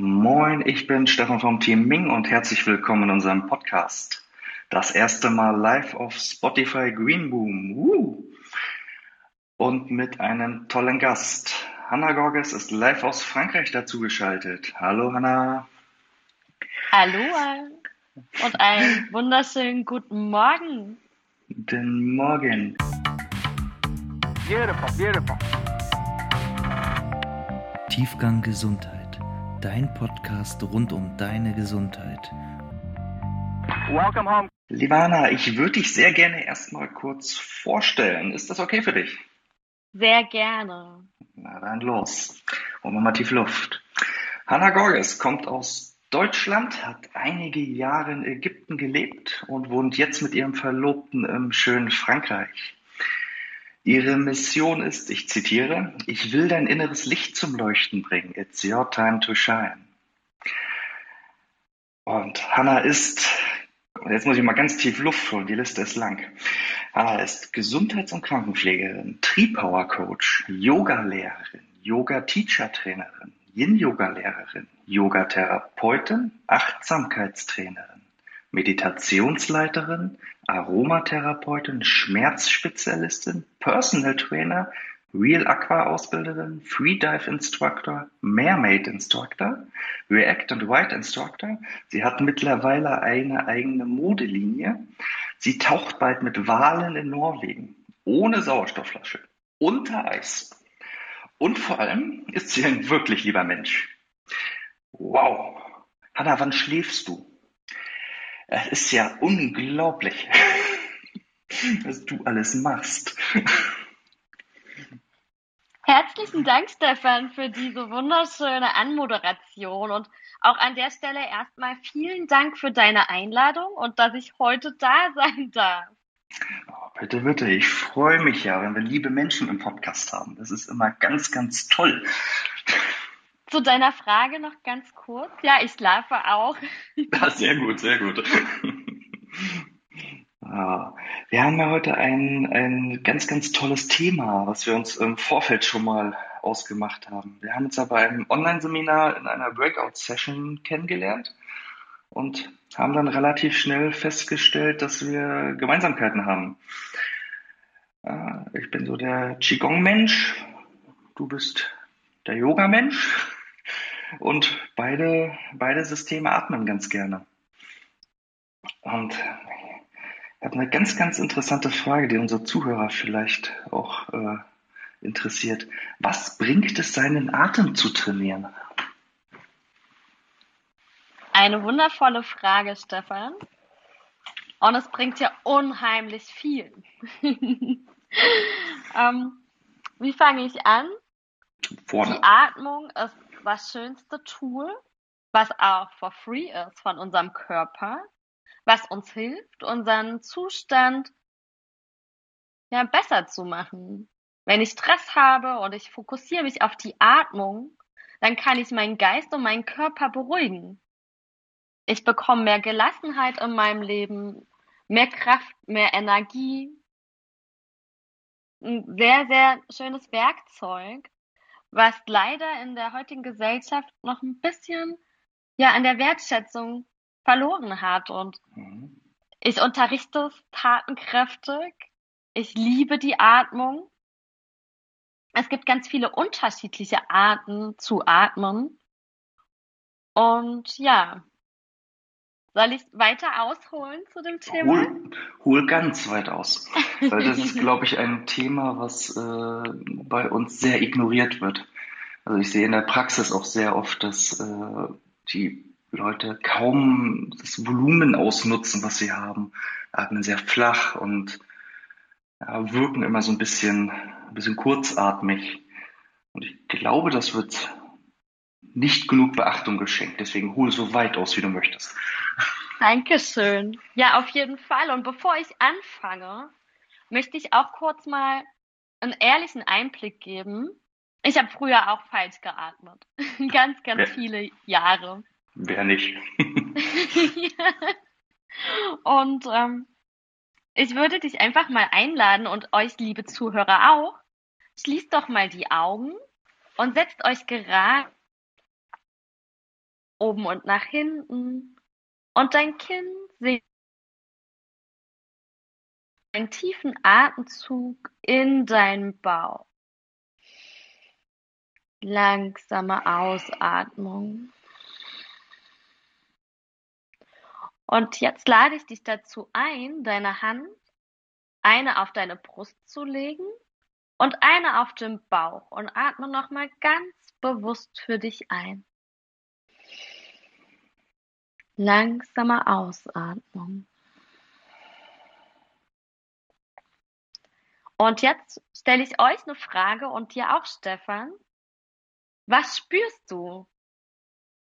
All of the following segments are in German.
Moin, ich bin Stefan vom Team Ming und herzlich willkommen in unserem Podcast. Das erste Mal live auf Spotify Green Boom. Uh. Und mit einem tollen Gast. Hanna Gorges ist live aus Frankreich dazugeschaltet. Hallo Hanna. Hallo und einen wunderschönen guten Morgen. Guten Morgen. Beautiful, beautiful. Tiefgang Gesundheit, dein Podcast rund um deine Gesundheit. Welcome home. Hanna, ich würde dich sehr gerne erstmal kurz vorstellen. Ist das okay für dich? Sehr gerne. Na dann los. Holen wir mal tief Luft. Hanna Gorges kommt aus Deutschland, hat einige Jahre in Ägypten gelebt und wohnt jetzt mit ihrem Verlobten im schönen Frankreich. Ihre Mission ist, ich zitiere, ich will dein inneres Licht zum Leuchten bringen. It's your time to shine. Und Hannah ist, jetzt muss ich mal ganz tief Luft holen, die Liste ist lang. Hannah ist Gesundheits- und Krankenpflegerin, Tree-Power-Coach, Yoga-Lehrerin, Yoga-Teacher-Trainerin, Yin-Yoga-Lehrerin, Yogatherapeutin, Achtsamkeitstrainerin, Meditationsleiterin, Aromatherapeutin, Schmerzspezialistin, Personal Trainer, Real Aqua Ausbilderin, Freedive Instructor, Mermaid Instructor, React und White Instructor. Sie hat mittlerweile eine eigene Modelinie. Sie taucht bald mit Walen in Norwegen, ohne Sauerstoffflasche, unter Eis. Und vor allem ist sie ein wirklich lieber Mensch. Wow. Hanna, wann schläfst du? Es ist ja unglaublich, was du alles machst. Herzlichen Dank, Stefan, für diese wunderschöne Anmoderation und auch an der Stelle erstmal vielen Dank für deine Einladung und dass ich heute da sein darf. Oh, bitte, bitte. Ich freue mich ja, wenn wir liebe Menschen im Podcast haben. Das ist immer ganz, ganz toll. Zu deiner Frage noch ganz kurz. Ja, ich schlafe auch. Ja, sehr gut, sehr gut. Ah, wir haben ja heute ein, ein ganz, ganz tolles Thema, was wir uns im Vorfeld schon mal ausgemacht haben. Wir haben uns ja bei einem Online-Seminar in einer Breakout-Session kennengelernt und haben dann relativ schnell festgestellt, dass wir Gemeinsamkeiten haben. Ah, ich bin so der Qigong-Mensch, du bist der Yoga-Mensch und beide, beide Systeme atmen ganz gerne. Und ich habe eine ganz, ganz interessante Frage, die unsere Zuhörer vielleicht auch äh, interessiert. Was bringt es, seinen Atem zu trainieren? Eine wundervolle Frage, Stefan. Und es bringt ja unheimlich viel. ähm, wie fange ich an? Vorne. Die Atmung ist das schönste Tool, was auch for free ist von unserem Körper, was uns hilft, unseren Zustand ja besser zu machen. Wenn ich Stress habe und ich fokussiere mich auf die Atmung, dann kann ich meinen Geist und meinen Körper beruhigen. Ich bekomme mehr Gelassenheit in meinem Leben, mehr Kraft, mehr Energie. Ein sehr, sehr schönes Werkzeug, was leider in der heutigen Gesellschaft noch ein bisschen ja an der Wertschätzung verloren hat. Und Mhm. ich unterrichte es tatenkräftig. Ich liebe die Atmung. Es gibt ganz viele unterschiedliche Arten zu atmen. Und ja, soll ich weiter ausholen zu dem Thema? Hol, hol ganz weit aus. Weil das ist, glaube ich, ein Thema, was äh, bei uns sehr ignoriert wird. Also ich sehe in der Praxis auch sehr oft, dass äh, die Leute kaum das Volumen ausnutzen, was sie haben, atmen sehr flach und ja, wirken immer so ein bisschen, ein bisschen kurzatmig. Und ich glaube, das wird nicht genug Beachtung geschenkt. Deswegen hol so weit aus, wie du möchtest. Dankeschön. Ja, auf jeden Fall. Und bevor ich anfange, möchte ich auch kurz mal einen ehrlichen Einblick geben. Ich habe früher auch falsch geatmet. ganz, ganz Ja. viele Jahre. Wer nicht? Und ähm, ich würde dich einfach mal einladen und euch, liebe Zuhörer, auch. Schließt doch mal die Augen und setzt euch gerade oben und nach hinten und dein Kinn sinkt. Einen tiefen Atemzug in deinen Bauch. Langsame Ausatmung. Und jetzt lade ich dich dazu ein, deine Hand eine auf deine Brust zu legen und eine auf den Bauch und atme nochmal ganz bewusst für dich ein. Langsame Ausatmung. Und jetzt stelle ich euch eine Frage und dir auch, Stefan. Was spürst du,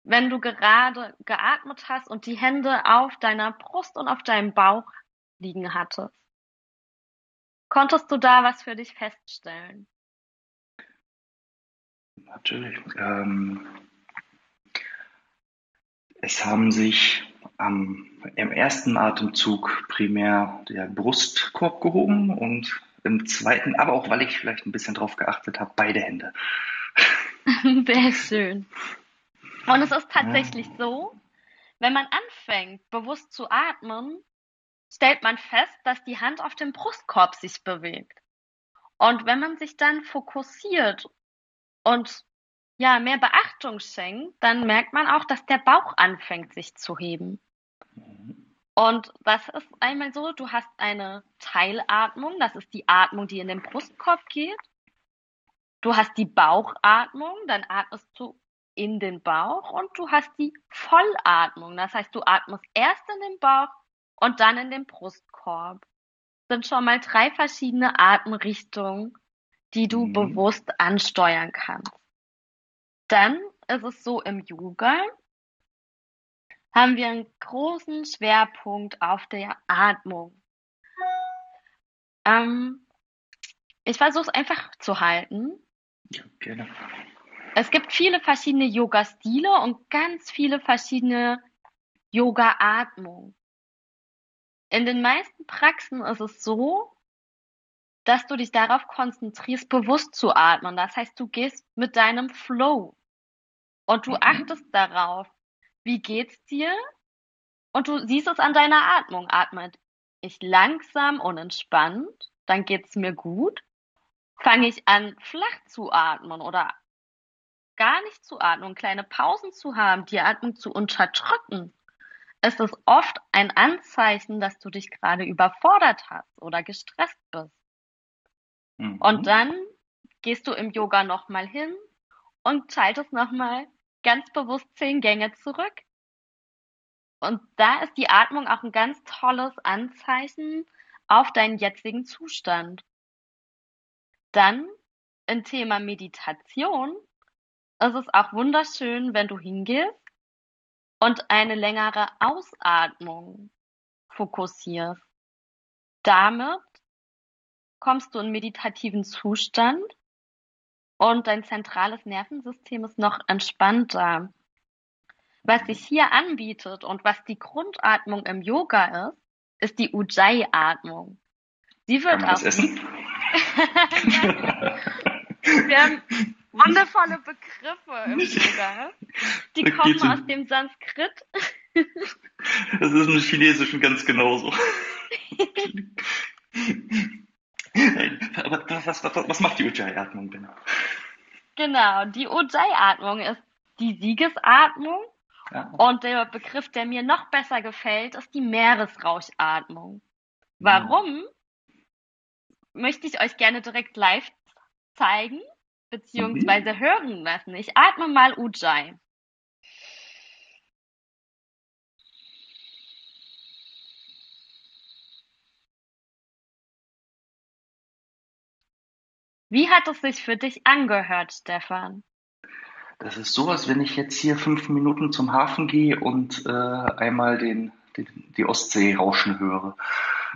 wenn du gerade geatmet hast und die Hände auf deiner Brust und auf deinem Bauch liegen hattest? Konntest du da was für dich feststellen? Natürlich. Ähm, es haben sich am, im ersten Atemzug primär der Brustkorb gehoben und im zweiten, aber auch weil ich vielleicht ein bisschen drauf geachtet habe, beide Hände. Sehr schön. Und es ist tatsächlich ja. so, wenn man anfängt, bewusst zu atmen, stellt man fest, dass die Hand auf dem Brustkorb sich bewegt. Und wenn man sich dann fokussiert und ja, mehr Beachtung schenkt, dann merkt man auch, dass der Bauch anfängt, sich zu heben. Und das ist einmal so, du hast eine Teilatmung, das ist die Atmung, die in den Brustkorb geht. Du hast die Bauchatmung, dann atmest du in den Bauch und du hast die Vollatmung. Das heißt, du atmest erst in den Bauch und dann in den Brustkorb. Das sind schon mal drei verschiedene Atemrichtungen, die du mhm. bewusst ansteuern kannst. Dann ist es so im Yoga, haben wir einen großen Schwerpunkt auf der Atmung. Ähm, ich versuche es einfach zu halten. Ja, gerne. Es gibt viele verschiedene Yoga-Stile und ganz viele verschiedene Yoga-Atmungen. In den meisten Praxen ist es so, dass du dich darauf konzentrierst, bewusst zu atmen. Das heißt, du gehst mit deinem Flow und du mhm. achtest darauf, wie geht's dir? Und du siehst es an deiner Atmung. Atmet ich langsam und entspannt, dann geht's mir gut. Fange ich an, flach zu atmen oder gar nicht zu atmen kleine Pausen zu haben, die Atmung zu unterdrücken, ist es oft ein Anzeichen, dass du dich gerade überfordert hast oder gestresst bist. Mhm. Und dann gehst du im Yoga nochmal hin und schaltest nochmal ganz bewusst zehn Gänge zurück. Und da ist die Atmung auch ein ganz tolles Anzeichen auf deinen jetzigen Zustand. Dann im Thema Meditation ist es auch wunderschön, wenn du hingehst und eine längere Ausatmung fokussierst. Damit kommst du in meditativen Zustand und dein zentrales Nervensystem ist noch entspannter. Was sich hier anbietet und was die Grundatmung im Yoga ist, ist die Ujjayi-Atmung. Sie wird auch. Das? Wir haben wundervolle Begriffe im Yoga. Die kommen aus dem Sanskrit. Das ist im Chinesischen ganz genauso. Aber was, was, was macht die Ujjayi-Atmung denn? Genau, die Ujjayi-Atmung ist die Siegesatmung. Ja. Und der Begriff, der mir noch besser gefällt, ist die Meeresrauschatmung. Warum? Ja. Möchte ich euch gerne direkt live zeigen, beziehungsweise mhm. hören lassen. Ich atme mal Ujjayi. Wie hat es sich für dich angehört, Stefan? Das ist sowas, wenn ich jetzt hier fünf Minuten zum Hafen gehe und äh, einmal den, den, die Ostsee rauschen höre.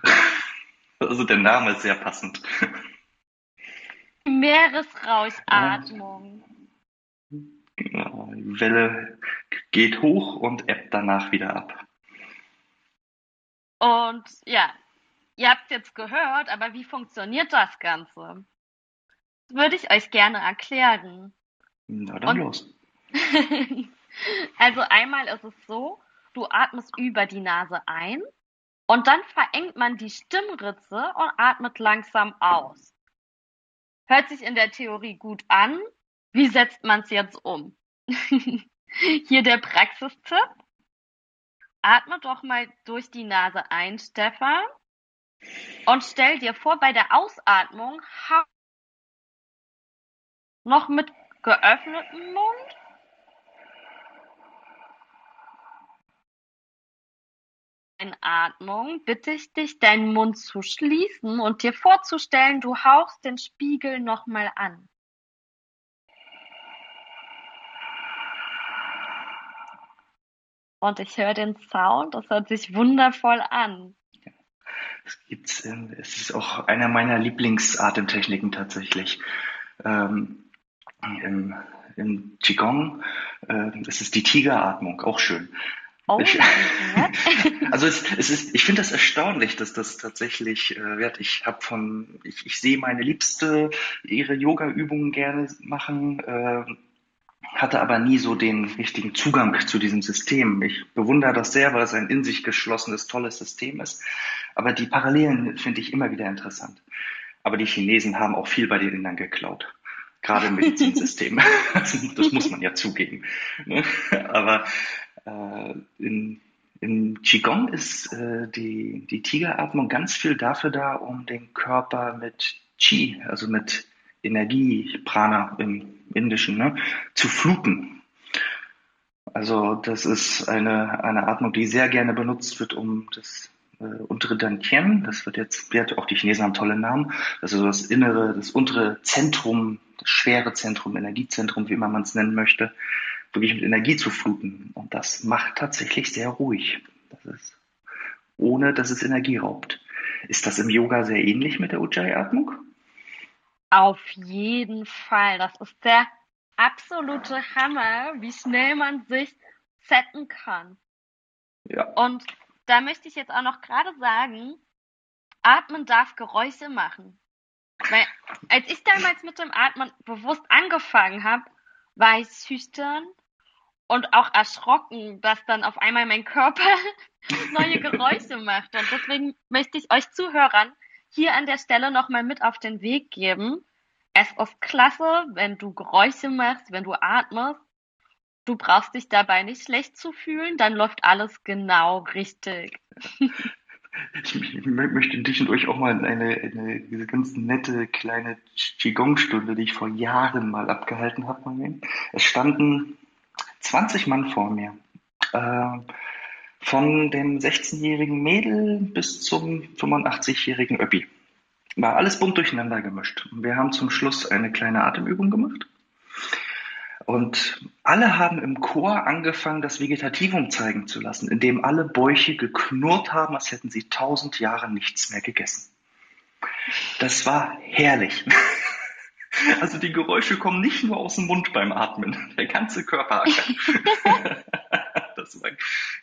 also der Name ist sehr passend. Meeresrauschatmung. Die Welle geht hoch und ebbt danach wieder ab. Und ja, ihr habt jetzt gehört, aber wie funktioniert das Ganze? Würde ich euch gerne erklären. Na dann Und, los. Also einmal ist es so, du atmest über die Nase ein und dann verengt man die Stimmritze und atmet langsam aus. Hört sich in der Theorie gut an. Wie setzt man es jetzt um? Hier der Praxistipp. Atme doch mal durch die Nase ein, Stefan. Und stell dir vor, bei der Ausatmung noch mit geöffnetem Mund Einatmung bitte ich dich, deinen Mund zu schließen und dir vorzustellen, du hauchst den Spiegel nochmal an. Und ich höre den Sound, das hört sich wundervoll an. Es gibt's, ähm, es ist auch einer meiner Lieblingsatemtechniken tatsächlich. Ähm, im, Im Qigong, äh, das ist die Tigeratmung, auch schön. Oh, ich, also es, es ist, ich finde das erstaunlich, dass das tatsächlich äh, wird. Ich habe von, ich, ich sehe meine Liebste ihre Yoga-Übungen gerne machen, äh, hatte aber nie so den richtigen Zugang zu diesem System. Ich bewundere das sehr, weil es ein in sich geschlossenes, tolles System ist. Aber die Parallelen finde ich immer wieder interessant. Aber die Chinesen haben auch viel bei den Indern geklaut. Gerade im Medizinsystem. das muss man ja zugeben. Ne? Aber äh, in, Im Qigong ist äh, die, die Tigeratmung ganz viel dafür da, um den Körper mit Qi, also mit Energie, Prana im Indischen, ne, zu fluten. Also das ist eine, eine Atmung, die sehr gerne benutzt wird, um das äh, untere Dantien, das wird jetzt, wird auch die Chinesen haben tolle Namen, das ist so das innere, das untere Zentrum, das schwere Zentrum, Energiezentrum, wie immer man es nennen möchte, wirklich mit Energie zu fluten. Und das macht tatsächlich sehr ruhig. Das ist, ohne dass es Energie raubt. Ist das im Yoga sehr ähnlich mit der Ujjayi-Atmung? Auf jeden Fall. Das ist der absolute Hammer, wie schnell man sich setten kann. Ja. Und da möchte ich jetzt auch noch gerade sagen, Atmen darf Geräusche machen. Weil als ich damals mit dem Atmen bewusst angefangen habe, war ich schüchtern und auch erschrocken, dass dann auf einmal mein Körper neue Geräusche macht. Und deswegen möchte ich euch Zuhörern hier an der Stelle nochmal mit auf den Weg geben. Es ist klasse, wenn du Geräusche machst, wenn du atmest. Du brauchst dich dabei nicht schlecht zu fühlen, dann läuft alles genau richtig. Ich möchte dich und euch auch mal in eine, eine diese ganz nette kleine Qigong-Stunde, die ich vor Jahren mal abgehalten habe. Es standen 20 Mann vor mir. Äh, von dem 16-jährigen Mädel bis zum 85-jährigen Öppi. War alles bunt durcheinander gemischt. Wir haben zum Schluss eine kleine Atemübung gemacht. Und alle haben im Chor angefangen, das Vegetativum zeigen zu lassen, indem alle Bäuche geknurrt haben, als hätten sie tausend Jahre nichts mehr gegessen. Das war herrlich. Also die Geräusche kommen nicht nur aus dem Mund beim Atmen, der ganze Körper. das war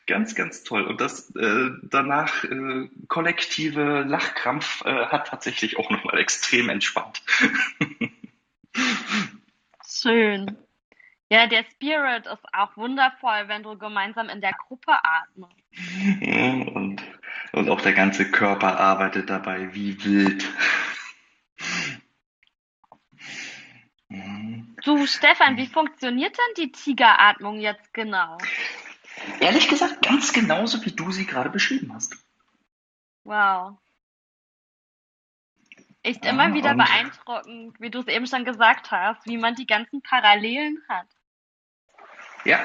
ganz, ganz toll. Und das äh, danach äh, kollektive Lachkrampf äh, hat tatsächlich auch nochmal extrem entspannt. Schön. Ja, der Spirit ist auch wundervoll, wenn du gemeinsam in der Gruppe atmest. Ja, und, und auch der ganze Körper arbeitet dabei wie wild. Du, Stefan, wie funktioniert denn die Tigeratmung jetzt genau? Ehrlich gesagt, ganz genauso, wie du sie gerade beschrieben hast. Wow. Ist immer Ja, wieder beeindruckend, wie du es eben schon gesagt hast, wie man die ganzen Parallelen hat. Ja.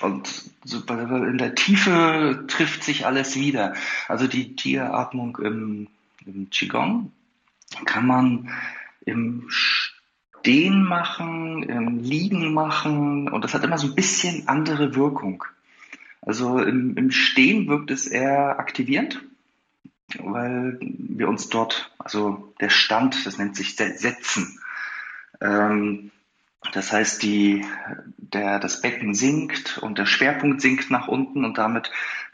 Und in der Tiefe trifft sich alles wieder. Also die Tieratmung im, im Qigong kann man im Stehen machen, im Liegen machen und das hat immer so ein bisschen andere Wirkung. Also im, im Stehen wirkt es eher aktivierend, weil wir uns dort, also der Stand, das nennt sich Se- Setzen. Ähm, das heißt, die, der, das Becken sinkt und der Schwerpunkt sinkt nach unten und damit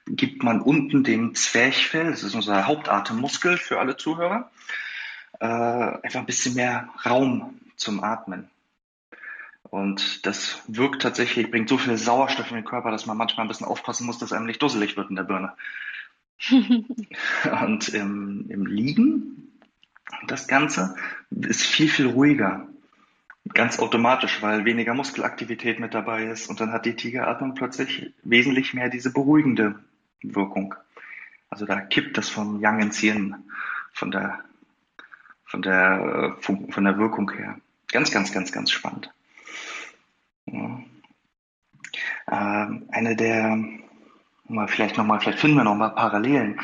gibt man unten dem Zwerchfell, das ist unser Hauptatemmuskel für alle Zuhörer, äh, einfach ein bisschen mehr Raum zum Atmen. Und das wirkt tatsächlich, bringt so viel Sauerstoff in den Körper, dass man manchmal ein bisschen aufpassen muss, dass einem nicht dusselig wird in der Birne. Und im, im Liegen, das Ganze ist viel, viel ruhiger. Ganz automatisch, weil weniger Muskelaktivität mit dabei ist. Und dann hat die Tigeratmung plötzlich wesentlich mehr diese beruhigende Wirkung. Also da kippt das vom Yang ins Yin, von der, von der, von der Wirkung her. Ganz, ganz, ganz, ganz spannend. Ja. Ähm, eine der, mal vielleicht nochmal, vielleicht finden wir nochmal Parallelen.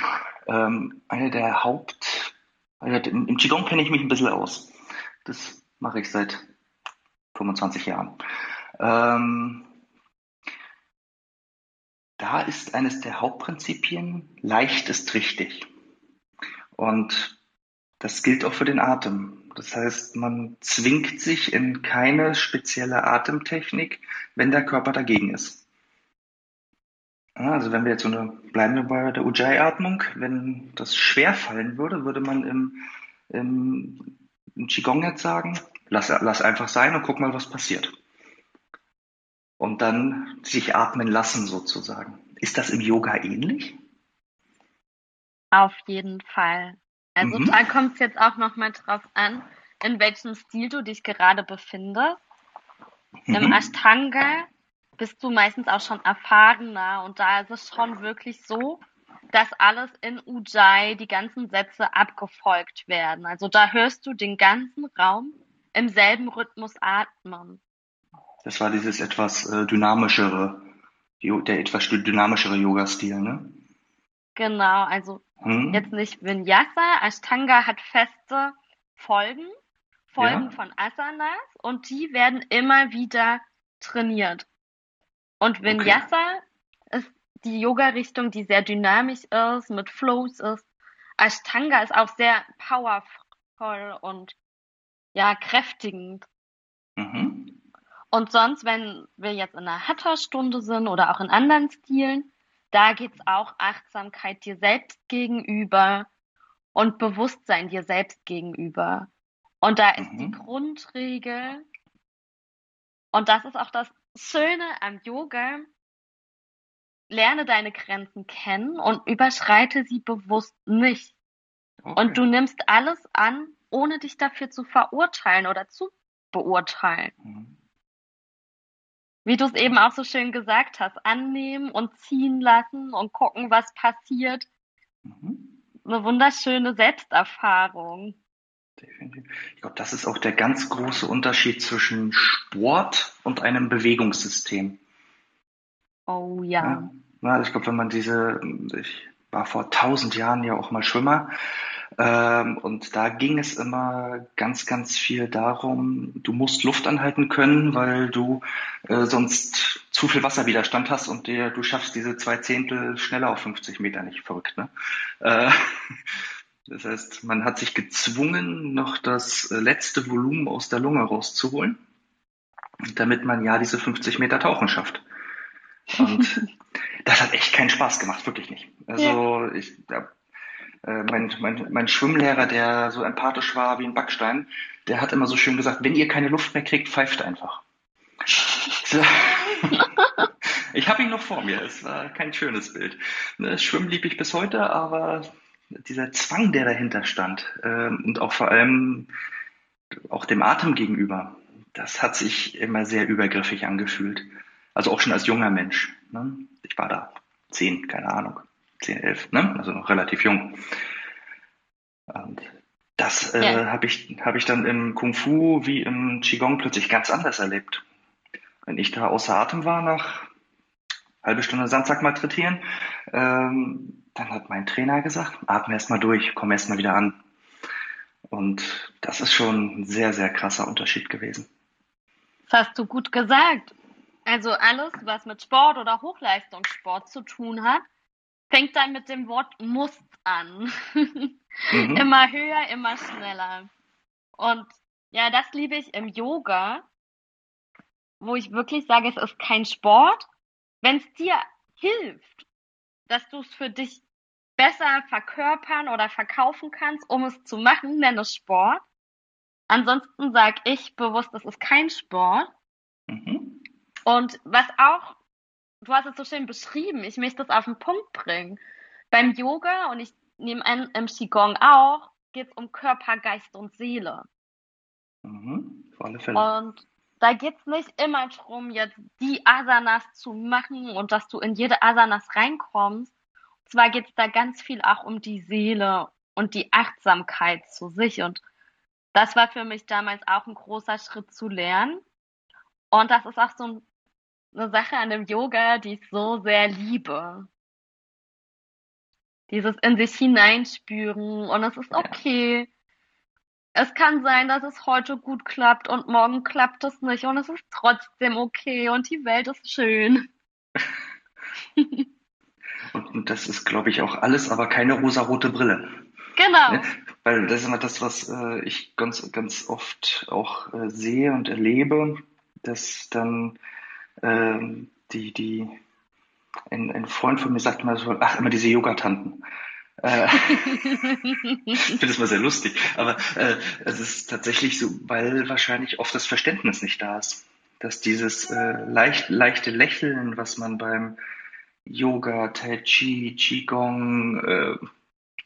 Ähm, eine der Haupt, also im, Qigong kenne ich mich ein bisschen aus. Das mache ich seit 25 Jahren. Ähm, da ist eines der Hauptprinzipien, leicht ist richtig. Und das gilt auch für den Atem. Das heißt, man zwingt sich in keine spezielle Atemtechnik, wenn der Körper dagegen ist. Also wenn wir jetzt so eine, bleiben wir bei der Ujjayi-Atmung, wenn das schwer fallen würde, würde man im, im, im Qigong jetzt sagen, lass, lass einfach sein und guck mal, was passiert. Und dann sich atmen lassen sozusagen. Ist das im Yoga ähnlich? Auf jeden Fall. Also Mhm. da kommt es jetzt auch nochmal drauf an, in welchem Stil du dich gerade befindest. Im Mhm. Ashtanga bist du meistens auch schon erfahrener und da ist es schon wirklich so, dass alles in Ujjayi, die ganzen Sätze abgefolgt werden. Also da hörst du den ganzen Raum im selben Rhythmus atmen. Das war dieses etwas äh, dynamischere, der etwas dynamischere Yoga-Stil, ne? Genau, also Mhm. jetzt nicht Vinyasa. Ashtanga hat feste Folgen, Folgen Ja. von Asanas und die werden immer wieder trainiert. Und Vinyasa ist die Yoga-Richtung, die sehr dynamisch ist, mit Flows ist. Ashtanga ist auch sehr powerful und ja, kräftigend. Mhm. Und sonst, wenn wir jetzt in einer Hatha-Stunde sind oder auch in anderen Stilen, da geht's auch Achtsamkeit dir selbst gegenüber und Bewusstsein dir selbst gegenüber. Und da ist die Mhm. Grundregel, und das ist auch das Schöne am Yoga, lerne deine Grenzen kennen und überschreite sie bewusst nicht. Okay. Und du nimmst alles an, ohne dich dafür zu verurteilen oder zu beurteilen. Mhm. Wie du es eben auch so schön gesagt hast, annehmen und ziehen lassen und gucken, was passiert. Mhm. Eine wunderschöne Selbsterfahrung. Definitiv. Ich glaube, das ist auch der ganz große Unterschied zwischen Sport und einem Bewegungssystem. Oh ja. Ja. Ja, also ich glaube, wenn man diese, ich war vor tausend Jahren ja auch mal Schwimmer, ähm, und da ging es immer ganz, ganz viel darum, du musst Luft anhalten können, weil du äh, sonst zu viel Wasserwiderstand hast und dir, du schaffst diese zwei Zehntel schneller auf 50 Meter nicht. Verrückt, ne? Äh, das heißt, man hat sich gezwungen, noch das äh, letzte Volumen aus der Lunge rauszuholen, damit man ja diese 50 Meter Tauchen schafft. Und das hat echt keinen Spaß gemacht, wirklich nicht. Also ich, ja, äh, mein, mein, mein Schwimmlehrer, der so empathisch war wie ein Backstein, der hat immer so schön gesagt, wenn ihr keine Luft mehr kriegt, pfeift einfach. Ich habe ihn noch vor mir, es war kein schönes Bild. Ne, Schwimmen lieb ich bis heute, aber dieser Zwang, der dahinter stand ähm, und auch vor allem auch dem Atem gegenüber, das hat sich immer sehr übergriffig angefühlt. Also auch schon als junger Mensch. Ne? Ich war da zehn, keine Ahnung, zehn, elf, ne? also noch relativ jung. Und das äh, Ja. habe ich, hab ich dann im Kung Fu wie im Qigong plötzlich ganz anders erlebt. Wenn ich da außer Atem war nach halbe Stunde Sandsack malträtieren, ähm, dann hat mein Trainer gesagt, atme erst mal durch, komm erst mal wieder an. Und das ist schon ein sehr, sehr krasser Unterschied gewesen. Das hast du gut gesagt. Also alles, was mit Sport oder Hochleistungssport zu tun hat, fängt dann mit dem Wort muss an. Mhm. Immer höher, immer schneller. Und ja, das liebe ich im Yoga, wo ich wirklich sage, es ist kein Sport. Wenn es dir hilft, dass du es für dich besser verkörpern oder verkaufen kannst, um es zu machen, nenne es Sport. Ansonsten sage ich bewusst, es ist kein Sport. Und was auch, du hast es so schön beschrieben, ich möchte es auf den Punkt bringen. Beim Yoga und ich nehme an, im Qigong auch, geht es um Körper, Geist und Seele. Mhm, auf alle Fälle. Und da geht's nicht immer drum, jetzt die Asanas zu machen und dass du in jede Asanas reinkommst. Und zwar geht's da ganz viel auch um die Seele und die Achtsamkeit zu sich. Und das war für mich damals auch ein großer Schritt zu lernen. Und das ist auch so ein, eine Sache an dem Yoga, die ich so sehr liebe. Dieses in sich hineinspüren und es ist okay. Es kann sein, dass es heute gut klappt und morgen klappt es nicht und es ist trotzdem okay und die Welt ist schön. Und, und das ist, glaube ich, auch alles, aber keine rosarote Brille. Genau. Ne? Weil das ist immer das, was äh, ich ganz, ganz oft auch äh, sehe und erlebe, dass dann ähm, die, die, ein, ein Freund von mir sagt immer so, ach, immer diese Yogatanten. Äh, ich finde das mal sehr lustig, aber äh, es ist tatsächlich so, weil wahrscheinlich oft das Verständnis nicht da ist, dass dieses äh, leicht, leichte Lächeln, was man beim Yoga, Tai Chi, Qigong, äh,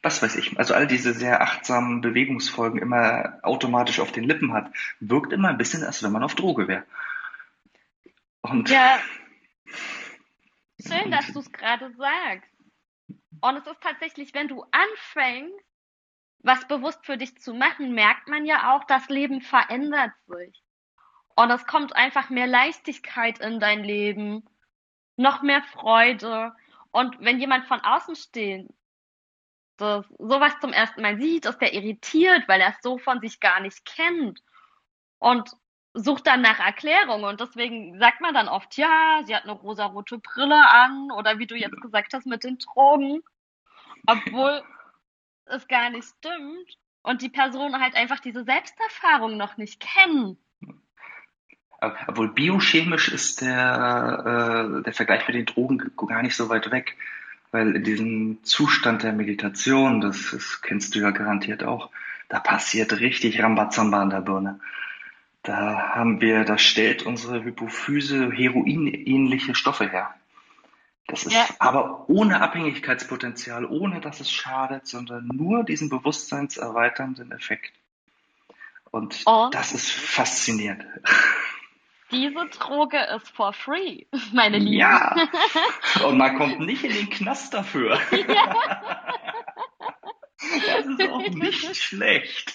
was weiß ich, also all diese sehr achtsamen Bewegungsfolgen immer automatisch auf den Lippen hat, wirkt immer ein bisschen, als wenn man auf Droge wäre. Und Ja, schön, dass du es gerade sagst. Und es ist tatsächlich, wenn du anfängst, was bewusst für dich zu machen, merkt man ja auch, das Leben verändert sich. Und es kommt einfach mehr Leichtigkeit in dein Leben, noch mehr Freude. Und wenn jemand von außen steht, sowas zum ersten Mal sieht, ist der irritiert, weil er es so von sich gar nicht kennt. Und sucht dann nach Erklärung. Und deswegen sagt man dann oft, ja, sie hat eine rosarote Brille an oder wie du jetzt gesagt hast mit den Drogen. Obwohl es gar nicht stimmt und die Person halt einfach diese Selbsterfahrung noch nicht kennen. Obwohl biochemisch ist der, äh, der Vergleich mit den Drogen gar nicht so weit weg, weil in diesem Zustand der Meditation, das, das kennst du ja garantiert auch, da passiert richtig Rambazamba an der Birne. Da haben wir, da stellt unsere Hypophyse heroinähnliche Stoffe her. Das ist Ja. aber ohne Abhängigkeitspotenzial, ohne dass es schadet, sondern nur diesen bewusstseinserweiternden Effekt. Und Und? das ist faszinierend. Diese Droge ist for free, meine Lieben. Ja. Und man kommt nicht in den Knast dafür. Das ist auch nicht schlecht.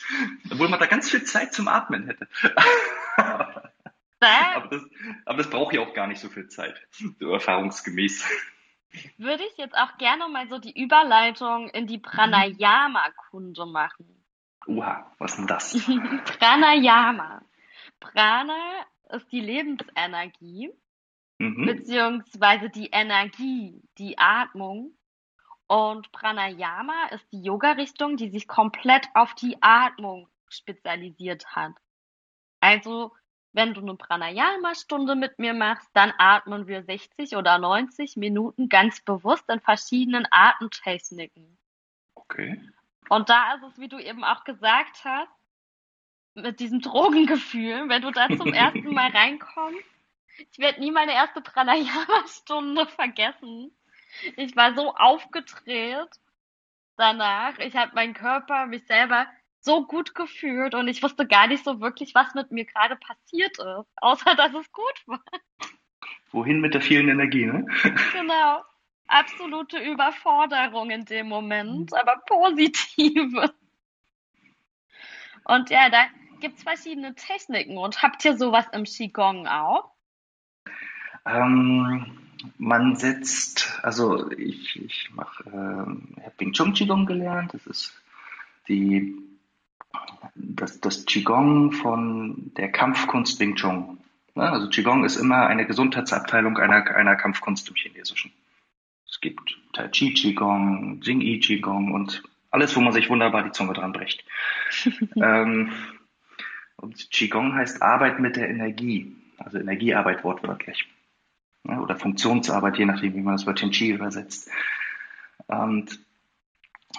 Obwohl man da ganz viel Zeit zum Atmen hätte. Aber das, aber das braucht ja auch gar nicht so viel Zeit, so erfahrungsgemäß. würde ich jetzt auch gerne mal so die Überleitung in die Pranayama-Kunde machen. Oha, was ist denn das? Pranayama. Prana ist die Lebensenergie, Mhm. beziehungsweise die Energie, die Atmung. Und Pranayama ist die Yoga-Richtung, die sich komplett auf die Atmung spezialisiert hat. Also, wenn du eine Pranayama-Stunde mit mir machst, dann atmen wir 60 oder 90 Minuten ganz bewusst in verschiedenen Atemtechniken. Okay. Und da ist es, wie du eben auch gesagt hast, mit diesem Drogengefühl, wenn du da zum ersten Mal reinkommst. Ich werde nie meine erste Pranayama-Stunde vergessen. Ich war so aufgedreht danach. Ich habe meinen Körper, mich selber so gut gefühlt und ich wusste gar nicht so wirklich, was mit mir gerade passiert ist, außer dass es gut war. Wohin mit der vielen Energie, ne? Genau. Absolute Überforderung in dem Moment, aber positive. Und ja, da gibt's verschiedene Techniken. Und habt ihr sowas im Qigong auch? Ähm, man setzt, also ich, ich mache, ähm, ich habe Wing Chun Qigong gelernt. Das ist die, das, das Qigong von der Kampfkunst Wing Chun. Ne? Also Qigong ist immer eine Gesundheitsabteilung einer, einer Kampfkunst im Chinesischen. Es gibt Tai Chi Qigong, Jing Yi Qigong und alles, wo man sich wunderbar die Zunge dran bricht. ähm, und Qigong heißt Arbeit mit der Energie, also Energiearbeit wortwörtlich. Ja, oder Funktionsarbeit, je nachdem, wie man das Wörtchen Qi übersetzt. Und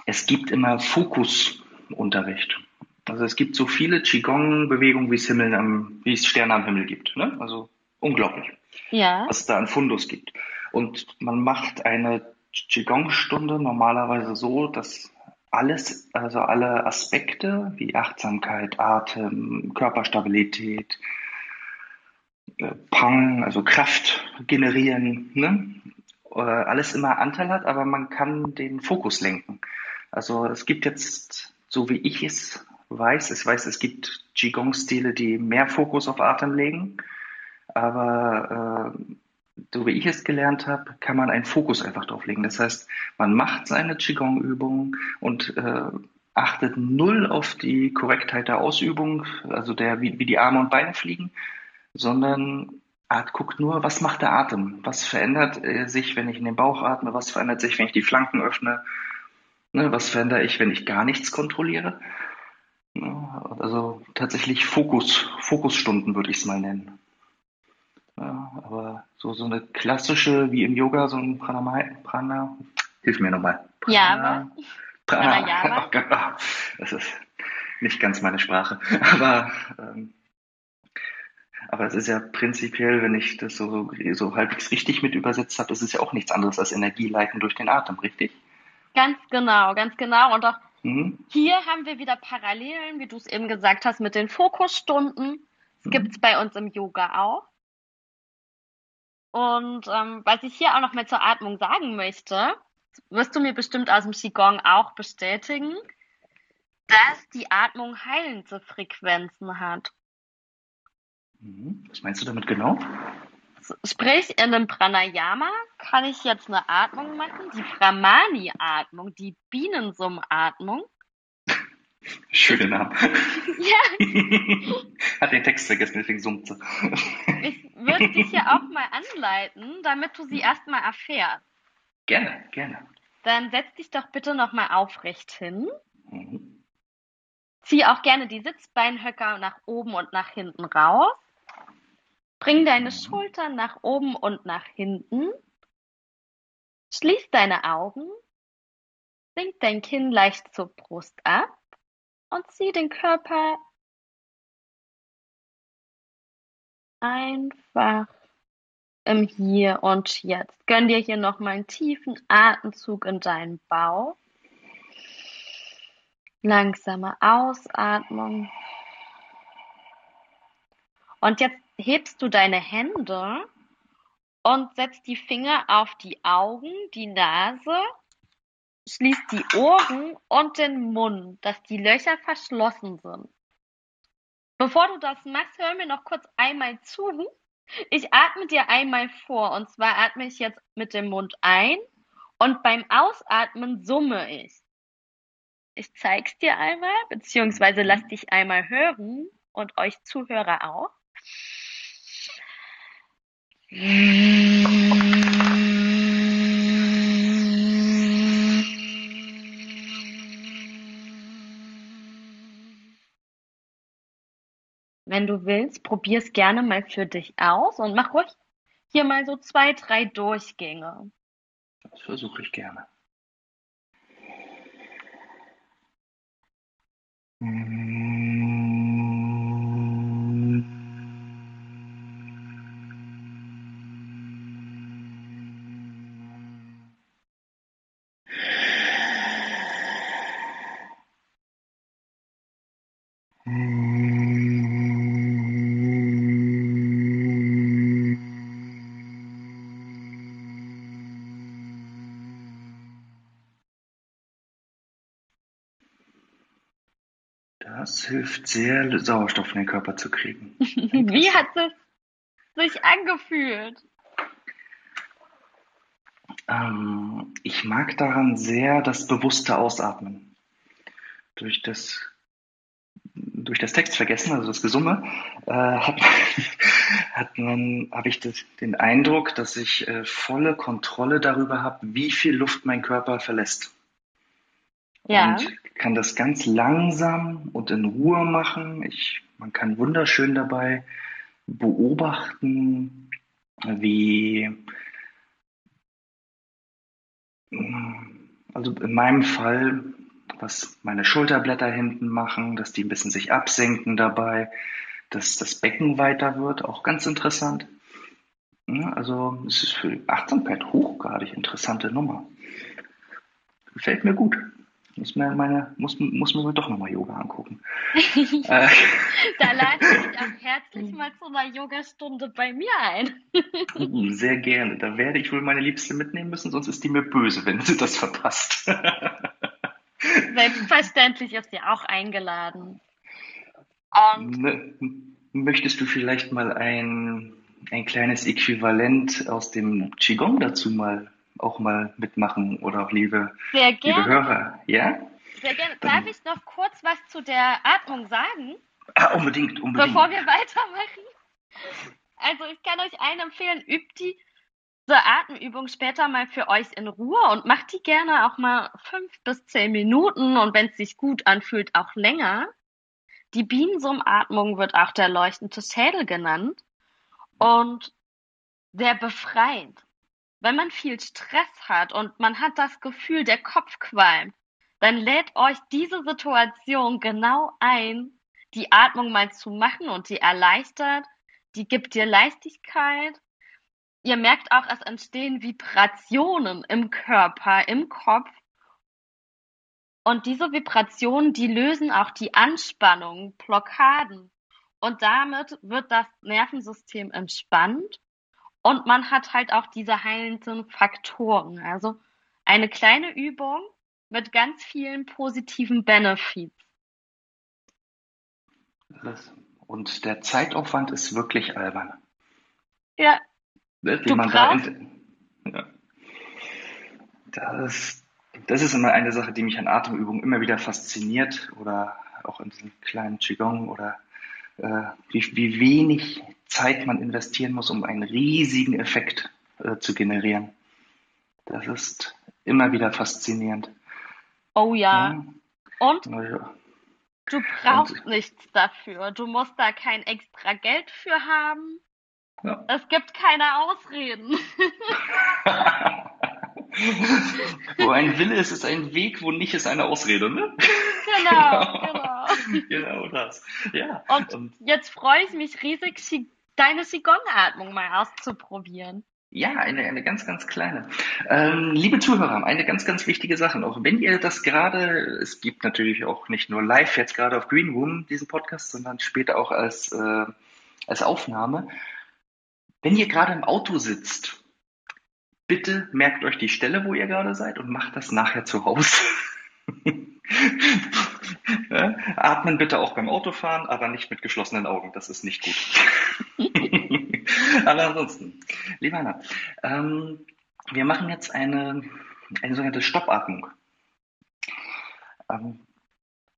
es gibt immer Fokusunterricht. Also es gibt so viele Qigong-Bewegungen, wie es Himmel am, wie es Sterne am Himmel gibt. Ne? Also unglaublich. Ja. was es da an Fundus gibt. Und man macht eine Qigong-Stunde normalerweise so, dass alles, also alle Aspekte wie Achtsamkeit, Atem, Körperstabilität, Pang, also Kraft generieren, ne? Äh, alles immer Anteil hat, aber man kann den Fokus lenken. Also es gibt jetzt, so wie ich es weiß, ich weiß, es gibt Qigong-Stile, die mehr Fokus auf Atem legen, aber äh, so wie ich es gelernt habe, kann man einen Fokus einfach drauf legen. Das heißt, man macht seine Qigong-Übungen und äh, achtet null auf die Korrektheit der Ausübung, also der, wie, wie die Arme und Beine fliegen, sondern Art guckt nur, was macht der Atem? Was verändert äh, sich, wenn ich in den Bauch atme? Was verändert sich, wenn ich die Flanken öffne? Ne, was verändere ich, wenn ich gar nichts kontrolliere? Ne, also tatsächlich Fokus, Fokusstunden würde ich es mal nennen. Ja, aber so, so eine klassische, wie im Yoga, so ein Pranama, Prana, hilf mir nochmal. Java. Prana, Pranayama. oh Gott, das ist nicht ganz meine Sprache. Aber, ähm, aber es ist ja prinzipiell, wenn ich das so, so halbwegs richtig mit übersetzt habe, das ist ja auch nichts anderes als Energieleiten durch den Atem, richtig? Ganz genau, ganz genau. Und auch Mhm. hier haben wir wieder Parallelen, wie du es eben gesagt hast, mit den Fokusstunden. Das Mhm. gibt es bei uns im Yoga auch. Und ähm, was ich hier auch noch mal zur Atmung sagen möchte, wirst du mir bestimmt aus dem Qigong auch bestätigen, dass die Atmung heilende Frequenzen hat. Mhm. Was meinst du damit genau? Sprich, in einem Pranayama kann ich jetzt eine Atmung machen, die Brahmani-Atmung, die Bienensummatmung. Schöner Name. Ja, Hat den Text vergessen, deswegen summt sie. ich würde dich ja auch mal anleiten, damit du sie erstmal erfährst. Gerne, gerne. Dann setz dich doch bitte nochmal aufrecht hin. Mhm. Zieh auch gerne die Sitzbeinhöcker nach oben und nach hinten raus. Bring deine Schultern nach oben und nach hinten. Schließ deine Augen. Senk dein Kinn leicht zur Brust ab und zieh den Körper einfach im Hier und Jetzt. Gönn dir hier nochmal einen tiefen Atemzug in deinen Bauch. Langsame Ausatmung. Und jetzt hebst du deine Hände und setzt die Finger auf die Augen, die Nase, schließt die Ohren und den Mund, dass die Löcher verschlossen sind. Bevor du das machst, hör mir noch kurz einmal zu. Ich atme dir einmal vor und zwar atme ich jetzt mit dem Mund ein und beim Ausatmen summe ich. Ich zeig's dir einmal, beziehungsweise lass dich einmal hören und euch Zuhörer auch. Wenn du willst, probier's gerne mal für dich aus und mach ruhig hier mal so zwei, drei Durchgänge. Das versuche ich gerne. Das hilft sehr, Sauerstoff in den Körper zu kriegen. Wie hat es sich angefühlt? Ähm, ich mag daran sehr das bewusste Ausatmen. Durch das, durch das Textvergessen, also das Gesumme, äh, hat, hat man, habe ich das, den Eindruck, dass ich äh, volle Kontrolle darüber habe, wie viel Luft mein Körper verlässt. Ja. Und kann das ganz langsam und in Ruhe machen. Ich, man kann wunderschön dabei beobachten, wie, also in meinem Fall, was meine Schulterblätter hinten machen, dass die ein bisschen sich absenken dabei, dass das Becken weiter wird, auch ganz interessant. Also es ist für Achtsamkeit hochgradig interessante Nummer. Gefällt mir gut. Muss mir, meine, muss, muss mir doch nochmal Yoga angucken. äh. Da lade ich dich auch herzlich mal zu einer Yogastunde bei mir ein. Uh, sehr gerne. Da werde ich wohl meine Liebste mitnehmen müssen, sonst ist die mir böse, wenn sie das verpasst. Selbstverständlich ist sie auch eingeladen. Und Möchtest du vielleicht mal ein, ein kleines Äquivalent aus dem Qigong dazu mal auch mal mitmachen oder auch liebe, Sehr gerne. liebe Hörer? Ja? Sehr gerne. Darf ich noch kurz was zu der Atmung sagen? Ah, unbedingt, unbedingt. Bevor wir weitermachen. Also ich kann euch einen empfehlen, übt die diese Atemübung später mal für euch in Ruhe und macht die gerne auch mal fünf bis zehn Minuten und wenn es sich gut anfühlt, auch länger. Die Bienensummatmung wird auch der leuchtende Schädel genannt und sehr befreiend. Wenn man viel Stress hat und man hat das Gefühl, der Kopf qualmt, dann lädt euch diese Situation genau ein, die Atmung mal zu machen und die erleichtert, die gibt dir Leichtigkeit. Ihr merkt auch, es entstehen Vibrationen im Körper, im Kopf und diese Vibrationen, die lösen auch die Anspannung, Blockaden. Und damit wird das Nervensystem entspannt und man hat halt auch diese heilenden Faktoren. Also eine kleine Übung mit ganz vielen positiven Benefits. Und der Zeitaufwand ist wirklich albern. Ja. Wie du man brauchst... da ja. Das das ist immer eine Sache, die mich an Atemübungen immer wieder fasziniert oder auch in diesem kleinen Qigong oder äh, wie, wie wenig Zeit man investieren muss, um einen riesigen Effekt äh, zu generieren. Das ist immer wieder faszinierend. Oh ja. ja. Und du brauchst Und, nichts dafür. Du musst da kein extra Geld für haben. Ja. Es gibt keine Ausreden. wo ein Wille ist, ist ein Weg, wo nicht ist eine Ausrede, ne? Genau, genau. genau das. Ja. Und, und jetzt freue ich mich riesig, deine Qigong-Atmung mal auszuprobieren. Ja, eine, eine ganz, ganz kleine. Ähm, liebe Zuhörer, eine ganz, ganz wichtige Sache noch. Wenn ihr das gerade, es gibt natürlich auch nicht nur live jetzt gerade auf Green Room diesen Podcast, sondern später auch als, äh, als Aufnahme. Wenn ihr gerade im Auto sitzt Bitte merkt euch die Stelle, wo ihr gerade seid und macht das nachher zu Hause. ja, atmen bitte auch beim Autofahren, aber nicht mit geschlossenen Augen. Das ist nicht gut. aber ansonsten, lieber Anna, ähm, wir machen jetzt eine, eine sogenannte Stoppatmung. Ähm,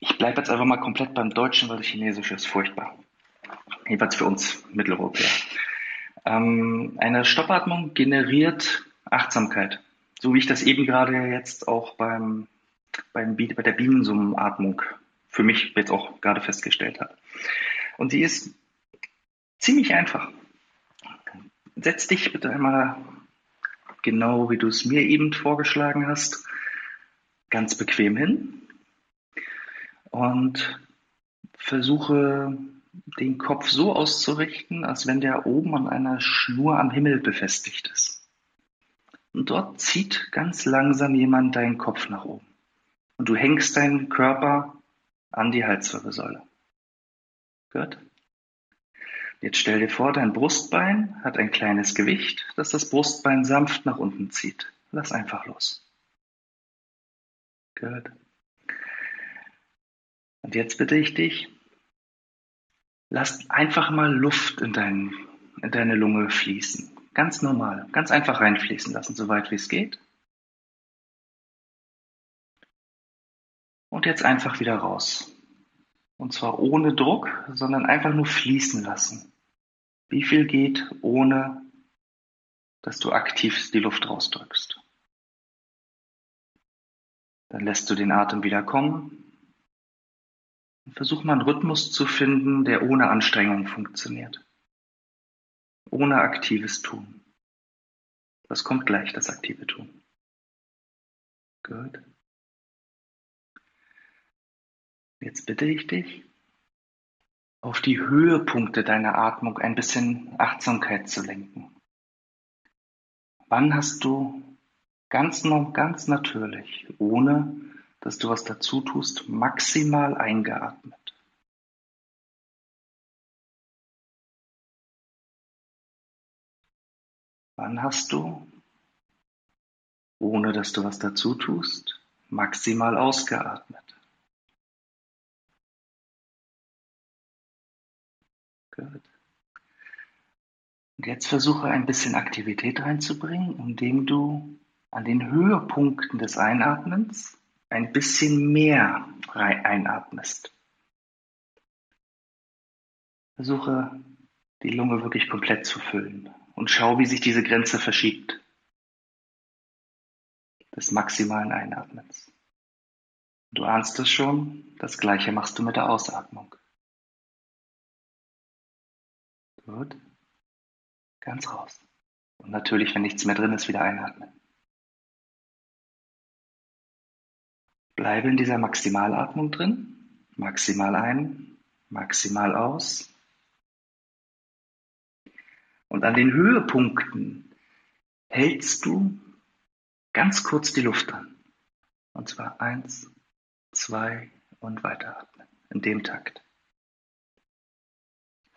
ich bleibe jetzt einfach mal komplett beim Deutschen, weil das Chinesische ist furchtbar. Jedenfalls für uns Mitteleuropäer. Ähm, eine Stoppatmung generiert Achtsamkeit. So wie ich das eben gerade jetzt auch beim, beim, bei der Bienensummenatmung für mich jetzt auch gerade festgestellt habe. Und die ist ziemlich einfach. Setz dich bitte einmal genau wie du es mir eben vorgeschlagen hast, ganz bequem hin und versuche den Kopf so auszurichten, als wenn der oben an einer Schnur am Himmel befestigt ist. Und dort zieht ganz langsam jemand deinen Kopf nach oben. Und du hängst deinen Körper an die Halswirbelsäule. Gut? Jetzt stell dir vor, dein Brustbein hat ein kleines Gewicht, das das Brustbein sanft nach unten zieht. Lass einfach los. Gut. Und jetzt bitte ich dich, lass einfach mal Luft in, dein, in deine Lunge fließen. Ganz normal, ganz einfach reinfließen lassen, so weit wie es geht. Und jetzt einfach wieder raus. Und zwar ohne Druck, sondern einfach nur fließen lassen. Wie viel geht, ohne dass du aktiv die Luft rausdrückst. Dann lässt du den Atem wieder kommen. Und versuch mal einen Rhythmus zu finden, der ohne Anstrengung funktioniert ohne aktives Tun. Was kommt gleich, das aktive Tun? Gut. Jetzt bitte ich dich, auf die Höhepunkte deiner Atmung ein bisschen Achtsamkeit zu lenken. Wann hast du ganz, ganz natürlich, ohne dass du was dazu tust, maximal eingeatmet? Wann hast du, ohne dass du was dazu tust, maximal ausgeatmet? Gut. Und jetzt versuche ein bisschen Aktivität reinzubringen, indem du an den Höhepunkten des Einatmens ein bisschen mehr einatmest. Versuche die Lunge wirklich komplett zu füllen und schau, wie sich diese Grenze verschiebt des maximalen Einatmens. Du ahnst es schon, das gleiche machst du mit der Ausatmung. Gut. Ganz raus. Und natürlich, wenn nichts mehr drin ist, wieder einatmen. Bleibe in dieser Maximalatmung drin. Maximal ein, maximal aus. Und an den Höhepunkten hältst du ganz kurz die Luft an. Und zwar eins, zwei und weiteratmen. In dem Takt.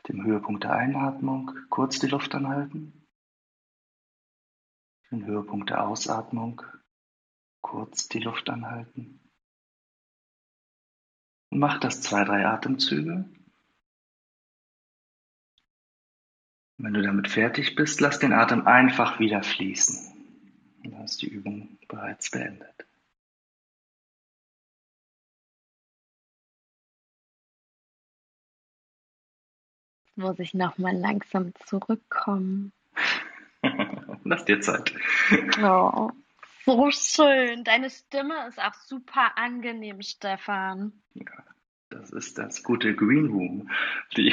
Dem Höhepunkt der Einatmung kurz die Luft anhalten. Dem Höhepunkt der Ausatmung kurz die Luft anhalten. Und mach das zwei, drei Atemzüge. Wenn du damit fertig bist, lass den Atem einfach wieder fließen. Dann ist die Übung bereits beendet. Jetzt muss ich nochmal langsam zurückkommen. Lass dir Zeit. Oh, so schön. Deine Stimme ist auch super angenehm, Stefan. Das ist das gute Green Room. Die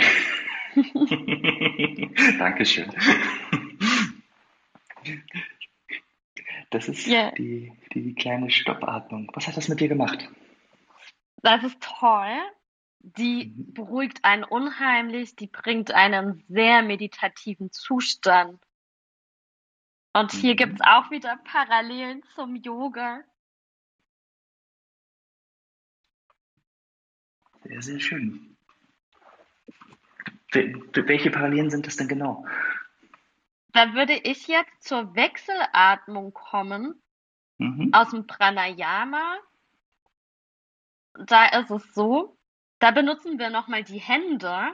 Dankeschön. Das ist Ja. die, die, die kleine Stoppatmung. Was hat das mit dir gemacht? Das ist toll. Die Mhm. beruhigt einen unheimlich, die bringt einen sehr meditativen Zustand. Und hier Mhm. gibt's auch wieder Parallelen zum Yoga. Sehr, sehr schön. Wel- Welche Parallelen sind das denn genau? Da würde ich jetzt zur Wechselatmung kommen Mhm. aus dem Pranayama. Da ist es so, da benutzen wir nochmal die Hände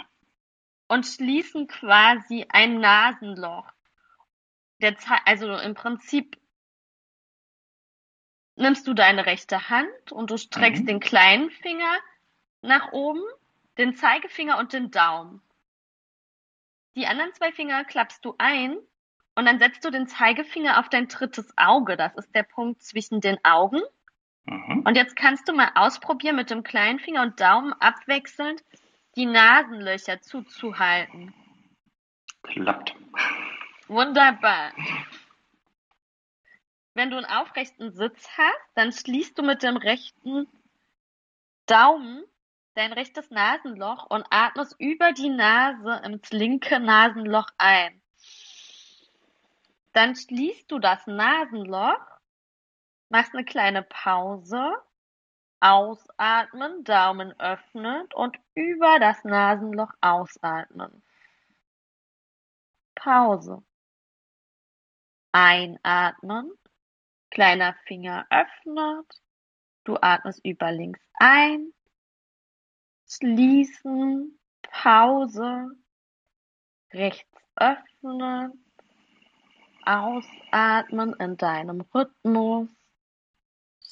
und schließen quasi ein Nasenloch. Der Ze also im Prinzip nimmst du deine rechte Hand und du streckst Mhm. den kleinen Finger nach oben, den Zeigefinger und den Daumen. Die anderen zwei Finger klappst du ein und dann setzt du den Zeigefinger auf dein drittes Auge. Das ist der Punkt zwischen den Augen. Mhm. Und jetzt kannst du mal ausprobieren, mit dem kleinen Finger und Daumen abwechselnd die Nasenlöcher zuzuhalten. Klappt. Wunderbar. Wenn du einen aufrechten Sitz hast, dann schließt du mit dem rechten Daumen dein rechtes Nasenloch und atmest über die Nase ins linke Nasenloch ein. Dann schließt du das Nasenloch, machst eine kleine Pause, ausatmen, Daumen öffnen und über das Nasenloch ausatmen. Pause. Einatmen, kleiner Finger öffnet, du atmest über links ein, schließen, Pause, rechts öffnen, ausatmen in deinem Rhythmus,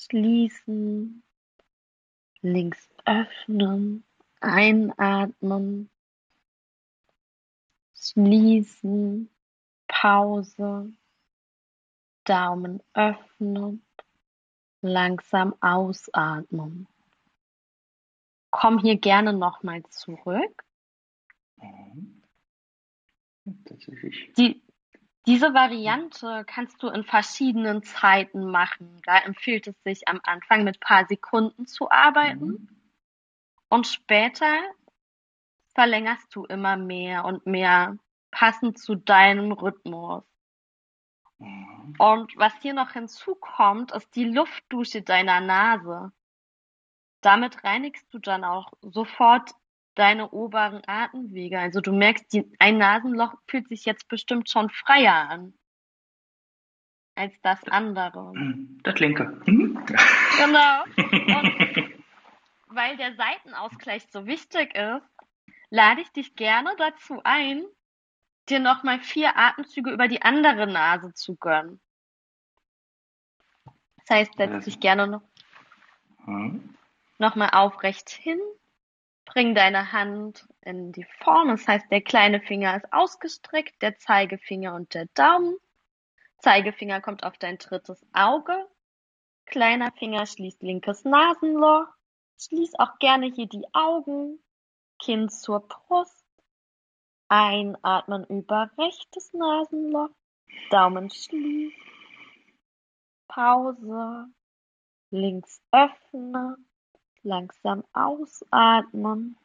schließen, links öffnen, einatmen, schließen, Pause, Daumen öffnen, langsam ausatmen. Komm hier gerne nochmal zurück. Mhm. Tatsächlich. Die, diese Variante kannst du in verschiedenen Zeiten machen. Da empfiehlt es sich am Anfang mit paar Sekunden zu arbeiten Mhm. und später verlängerst du immer mehr und mehr passend zu deinem Rhythmus. Mhm. Und was hier noch hinzukommt, ist die Luftdusche deiner Nase. Damit reinigst du dann auch sofort deine oberen Atemwege. Also du merkst, die, ein Nasenloch fühlt sich jetzt bestimmt schon freier an als das andere. Das linke. Mhm. Genau. Und weil der Seitenausgleich so wichtig ist, lade ich dich gerne dazu ein, dir nochmal vier Atemzüge über die andere Nase zu gönnen. Das heißt, setz dich gerne noch, Mhm. nochmal aufrecht hin, bring deine Hand in die Form, das heißt, der kleine Finger ist ausgestreckt, der Zeigefinger und der Daumen. Zeigefinger kommt auf dein drittes Auge, kleiner Finger schließt linkes Nasenloch, schließ auch gerne hier die Augen, Kinn zur Brust, einatmen über rechtes Nasenloch, Daumen schließt, Pause, links öffnen, langsam ausatmen,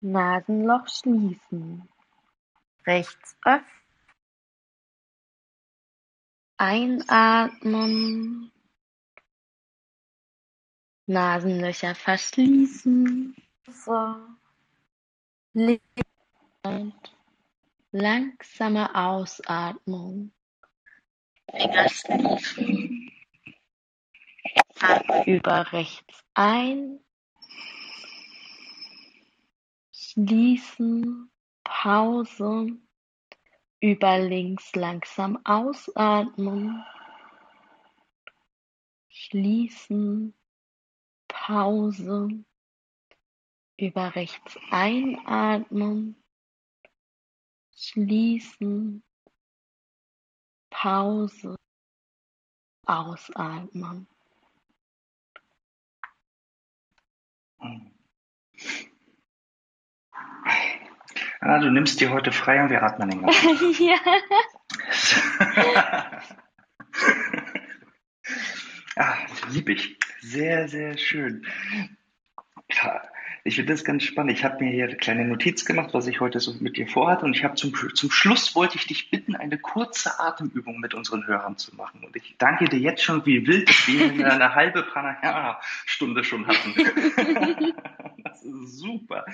Nasenloch schließen, rechts öffnen, einatmen, Nasenlöcher verschließen, so, und langsame Ausatmung, Finger schließen, über rechts ein, schließen, Pause, über links langsam ausatmen, schließen, Pause, über rechts einatmen, schließen, Pause, ausatmen. Ah, du nimmst dir heute frei und wir atmen den ganzen ja. ah, lieb ich. Sehr, sehr schön. Ja, ich finde das ganz spannend. Ich habe mir hier eine kleine Notiz gemacht, was ich heute so mit dir vorhatte. Und ich habe zum, zum Schluss wollte ich dich bitten, eine kurze Atemübung mit unseren Hörern zu machen. Und ich danke dir jetzt schon, wie wild dass wir eine halbe Pranayama-Stunde schon hatten. das ist super.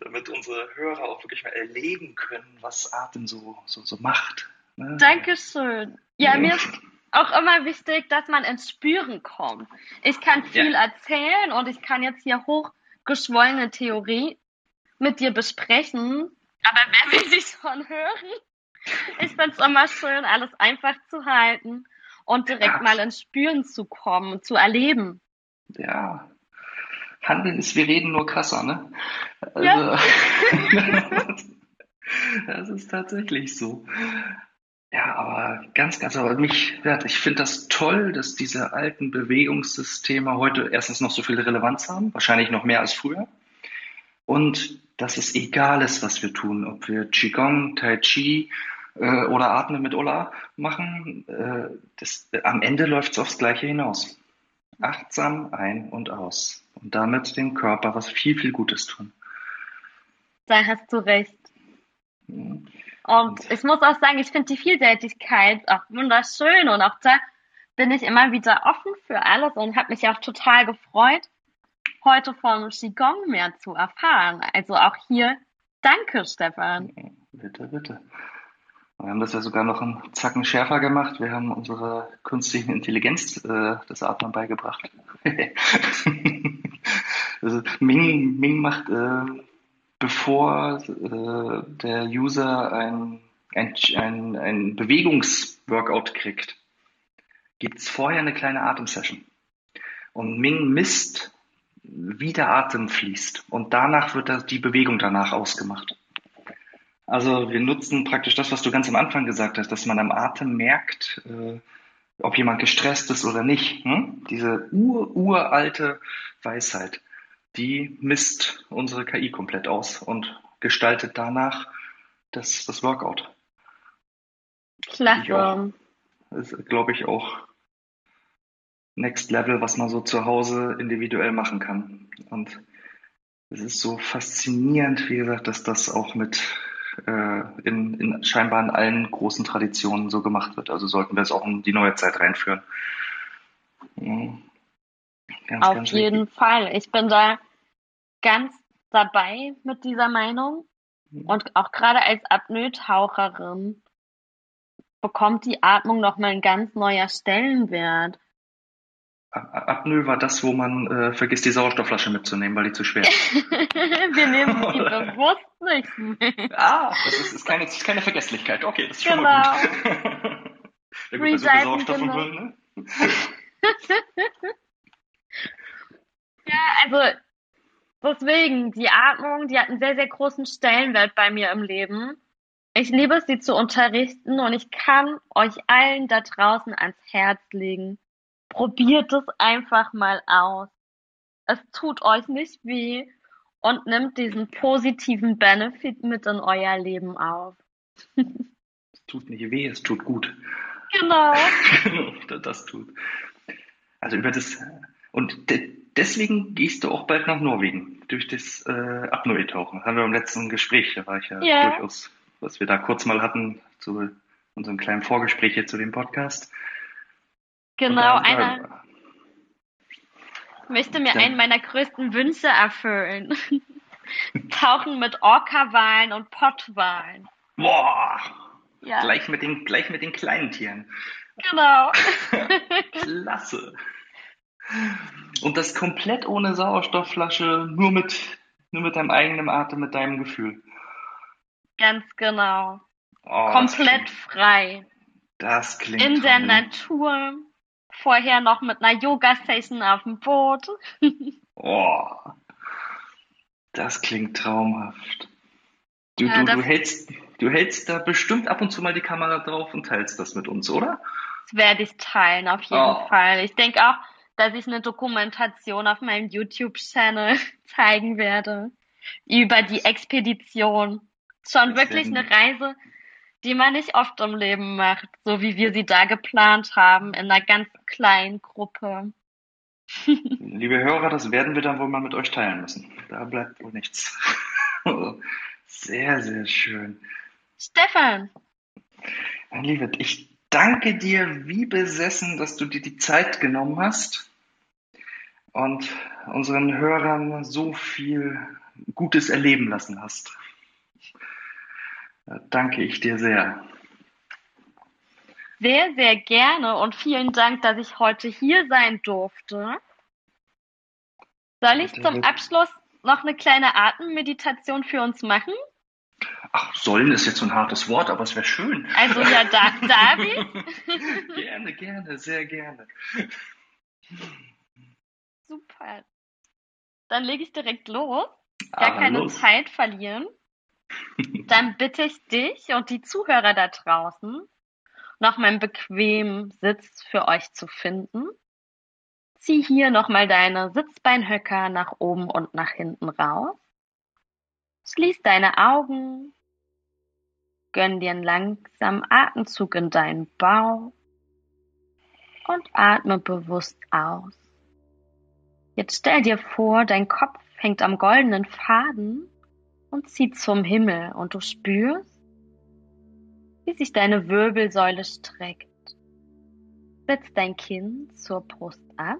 Damit unsere Hörer auch wirklich mal erleben können, was Atem so, so, so macht. Ne? Dankeschön. Ja, mir ist auch immer wichtig, dass man ins Spüren kommt. Ich kann viel Ja. erzählen und ich kann jetzt hier hochgeschwollene Theorie mit dir besprechen. Aber wer will sie schon hören? Ich find's immer schön, alles einfach zu halten und direkt Ja. mal ins Spüren zu kommen und zu erleben. Ja. Handeln ist, wir reden nur krasser, ne? Ja. Also, das ist tatsächlich so. Ja, aber ganz, ganz, aber mich, ich finde das toll, dass diese alten Bewegungssysteme heute erstens noch so viel Relevanz haben, wahrscheinlich noch mehr als früher. Und dass es egal ist, was wir tun, ob wir Qigong, Tai Chi äh, oder Atmen mit Ola machen, äh, das, am Ende läuft es aufs Gleiche hinaus. Achtsam ein und aus. Und damit dem Körper was viel, viel Gutes tun. Da hast du recht. Mhm. Und ich muss auch sagen, ich finde die Vielseitigkeit auch wunderschön und auch da bin ich immer wieder offen für alles und habe mich auch total gefreut, heute vom Qigong mehr zu erfahren. Also auch hier, danke Stefan. Bitte, bitte. Wir haben das ja sogar noch einen Zacken schärfer gemacht. Wir haben unserer künstlichen Intelligenz äh, das Atmen beigebracht. also Ming, Ming macht, äh, bevor äh, der User ein, ein, ein, ein Bewegungsworkout kriegt, gibt es vorher eine kleine Atemsession. Und Ming misst, wie der Atem fließt. Und danach wird die Bewegung danach ausgemacht. Also wir nutzen praktisch das, was du ganz am Anfang gesagt hast, dass man am Atem merkt, äh, ob jemand gestresst ist oder nicht. Hm? Diese ur, uralte Weisheit, die misst unsere KI komplett aus und gestaltet danach das, das Workout. Klasse. Das ist, glaube ich, auch Next Level, was man so zu Hause individuell machen kann. Und es ist so faszinierend, wie gesagt, dass das auch mit äh, in, in scheinbar in allen großen Traditionen so gemacht wird. Also sollten wir es auch in die neue Zeit reinführen. Ja. Ganz, Auf ganz jeden wichtig. Fall. Ich bin da ganz dabei mit dieser Meinung. Mhm. Und auch gerade als Apnoe-Taucherin bekommt die Atmung nochmal ein ganz neuer Stellenwert. Apnoe war das, wo man äh, vergisst, die Sauerstoffflasche mitzunehmen, weil die zu schwer ist. Wir nehmen sie bewusst nicht mit. Ah, das ist, ist, keine, das ist keine Vergesslichkeit. Okay, das ist schon genau. mal gut. ja, gut, so Sauerstoff genau. und ne? Ja, also deswegen, die Atmung, die hat einen sehr, sehr großen Stellenwert bei mir im Leben. Ich liebe es, sie zu unterrichten und ich kann euch allen da draußen ans Herz legen. Probiert es einfach mal aus. Es tut euch nicht weh und nimmt diesen positiven Benefit mit in euer Leben auf. es tut nicht weh, es tut gut. Genau. das tut. Also über das und deswegen gehst du auch bald nach Norwegen durch das äh, Apnoe-Tauchen. Das haben wir im letzten Gespräch, da war ich ja, ja. durchaus was wir da kurz mal hatten zu unserem kleinen Vorgespräch hier zu dem Podcast. Genau, einer möchte mir einen meiner größten Wünsche erfüllen. Tauchen mit Orca-Walen und Pottwalen. Boah! Ja. Gleich, mit den, gleich mit den kleinen Tieren. Genau. Klasse. Und das komplett ohne Sauerstoffflasche, nur mit, nur mit deinem eigenen Atem, mit deinem Gefühl. Ganz genau. Oh, Komplett das klingt, frei. Das klingt In der Natur. Vorher noch mit einer Yoga-Session auf dem Boot. oh, das klingt traumhaft. Du, ja, du, du, hältst, du hältst da bestimmt ab und zu mal die Kamera drauf und teilst das mit uns, oder? Das werde ich teilen, auf jeden oh. Fall. Ich denke auch, dass ich eine Dokumentation auf meinem YouTube-Channel zeigen werde über die Expedition schon wirklich eine Reise, die man nicht oft im Leben macht, so wie wir sie da geplant haben, in einer ganz kleinen Gruppe. Liebe Hörer, das werden wir dann wohl mal mit euch teilen müssen. Da bleibt wohl nichts. sehr, sehr schön. Stefan. Mein Lieber, ich danke dir wie besessen, dass du dir die Zeit genommen hast und unseren Hörern so viel Gutes erleben lassen hast danke ich dir sehr. Sehr, sehr gerne und vielen Dank, dass ich heute hier sein durfte. Soll ich zum Abschluss noch eine kleine Atemmeditation für uns machen? Ach, sollen ist jetzt so ein hartes Wort, aber es wäre schön. Also ja, da, David? gerne, gerne, sehr gerne. Super. Dann lege ich direkt los. Gar ah, keine los. Zeit verlieren. Dann bitte ich dich und die Zuhörer da draußen, noch mal einen bequemen Sitz für euch zu finden. Zieh hier nochmal deine Sitzbeinhöcker nach oben und nach hinten raus. Schließ deine Augen. Gönn dir einen langsamen Atemzug in deinen Bauch und atme bewusst aus. Jetzt stell dir vor, dein Kopf hängt am goldenen Faden und zieht zum Himmel und du spürst, wie sich deine Wirbelsäule streckt. Setz dein Kinn zur Brust ab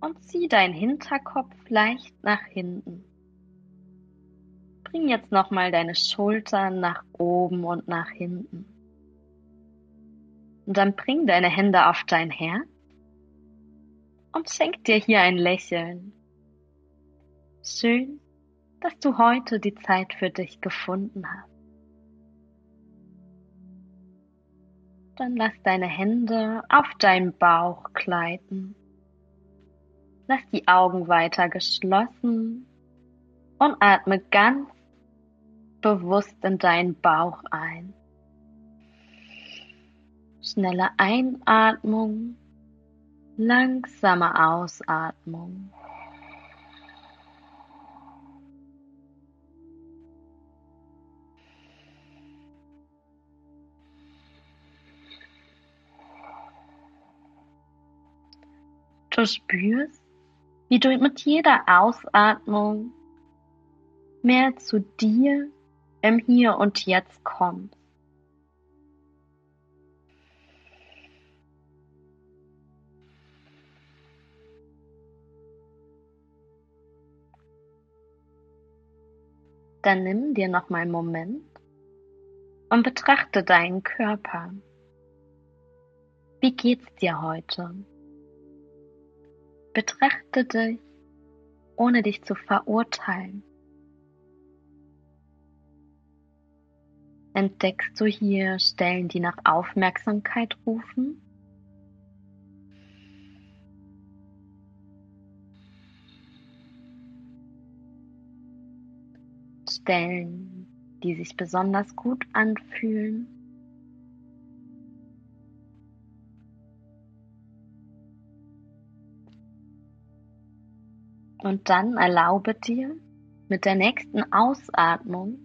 und zieh deinen Hinterkopf leicht nach hinten. Bring jetzt nochmal deine Schultern nach oben und nach hinten. Und dann bring deine Hände auf dein Herz und schenk dir hier ein Lächeln. Schön, dass du heute die Zeit für dich gefunden hast. Dann lass deine Hände auf deinen Bauch gleiten. Lass die Augen weiter geschlossen und atme ganz bewusst in deinen Bauch ein. Schnelle Einatmung, langsame Ausatmung. Du spürst, wie du mit jeder Ausatmung mehr zu dir im Hier und Jetzt kommst. Dann nimm dir noch mal einen Moment und betrachte deinen Körper. Wie geht's dir heute? Betrachte dich, ohne dich zu verurteilen. Entdeckst du hier Stellen, die nach Aufmerksamkeit rufen? Stellen, die sich besonders gut anfühlen? Und dann erlaube dir mit der nächsten Ausatmung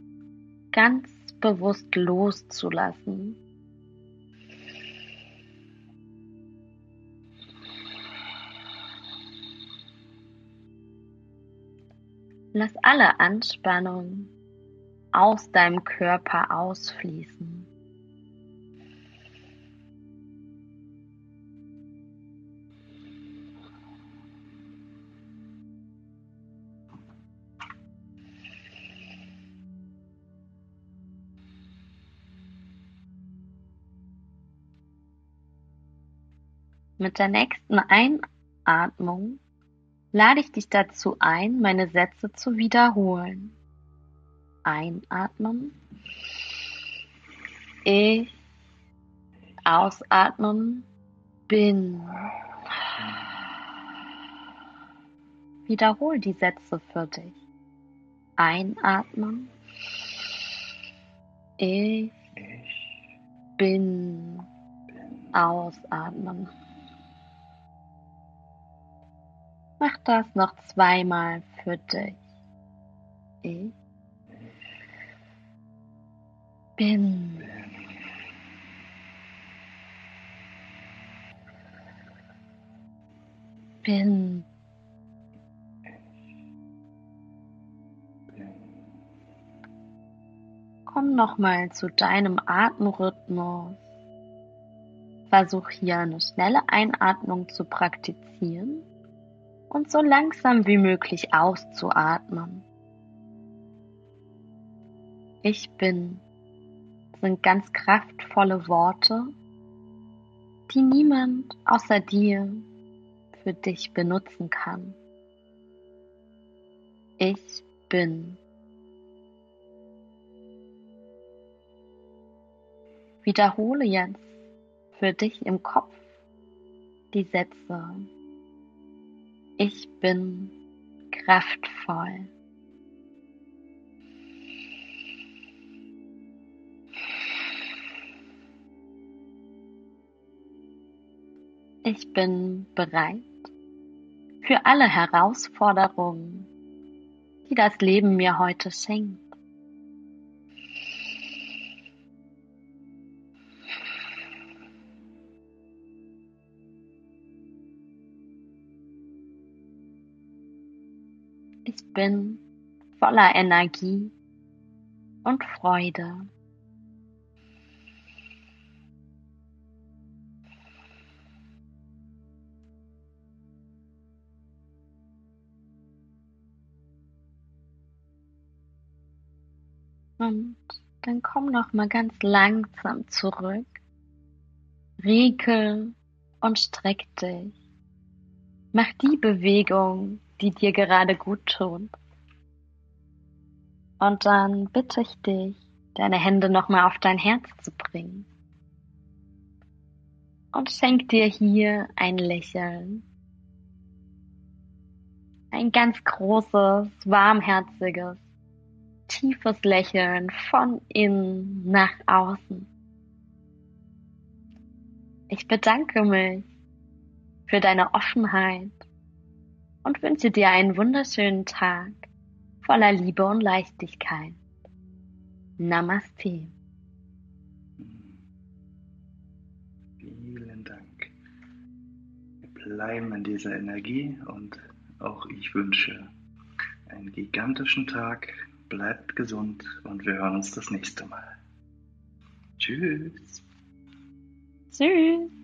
ganz bewusst loszulassen. Lass alle Anspannung aus deinem Körper ausfließen. Mit der nächsten Einatmung lade ich dich dazu ein, meine Sätze zu wiederholen. Einatmen. Ich. Ausatmen. Bin. Wiederhol die Sätze für dich. Einatmen. Ich. Bin. Ausatmen. Mach das noch zweimal für dich. Ich bin. Bin. Komm nochmal zu deinem Atemrhythmus. Versuch hier eine schnelle Einatmung zu praktizieren und so langsam wie möglich auszuatmen. Ich bin sind ganz kraftvolle Worte, die niemand außer dir für dich benutzen kann. Ich bin. Wiederhole jetzt für dich im Kopf die Sätze. Ich bin kraftvoll. Ich bin bereit für alle Herausforderungen, die das Leben mir heute schenkt. Ich bin voller Energie und Freude. Und dann komm noch mal ganz langsam zurück. Riekel und streck dich. Mach die Bewegung, die dir gerade gut tut. Und dann bitte ich dich, deine Hände nochmal auf dein Herz zu bringen. Und schenk dir hier ein Lächeln. Ein ganz großes, warmherziges tiefes Lächeln von innen nach außen. Ich bedanke mich für deine Offenheit und wünsche dir einen wunderschönen Tag voller Liebe und Leichtigkeit. Namaste. Vielen Dank. Wir bleiben in dieser Energie und auch ich wünsche einen gigantischen Tag bleibt gesund und wir hören uns das nächste Mal. Tschüss. Tschüss.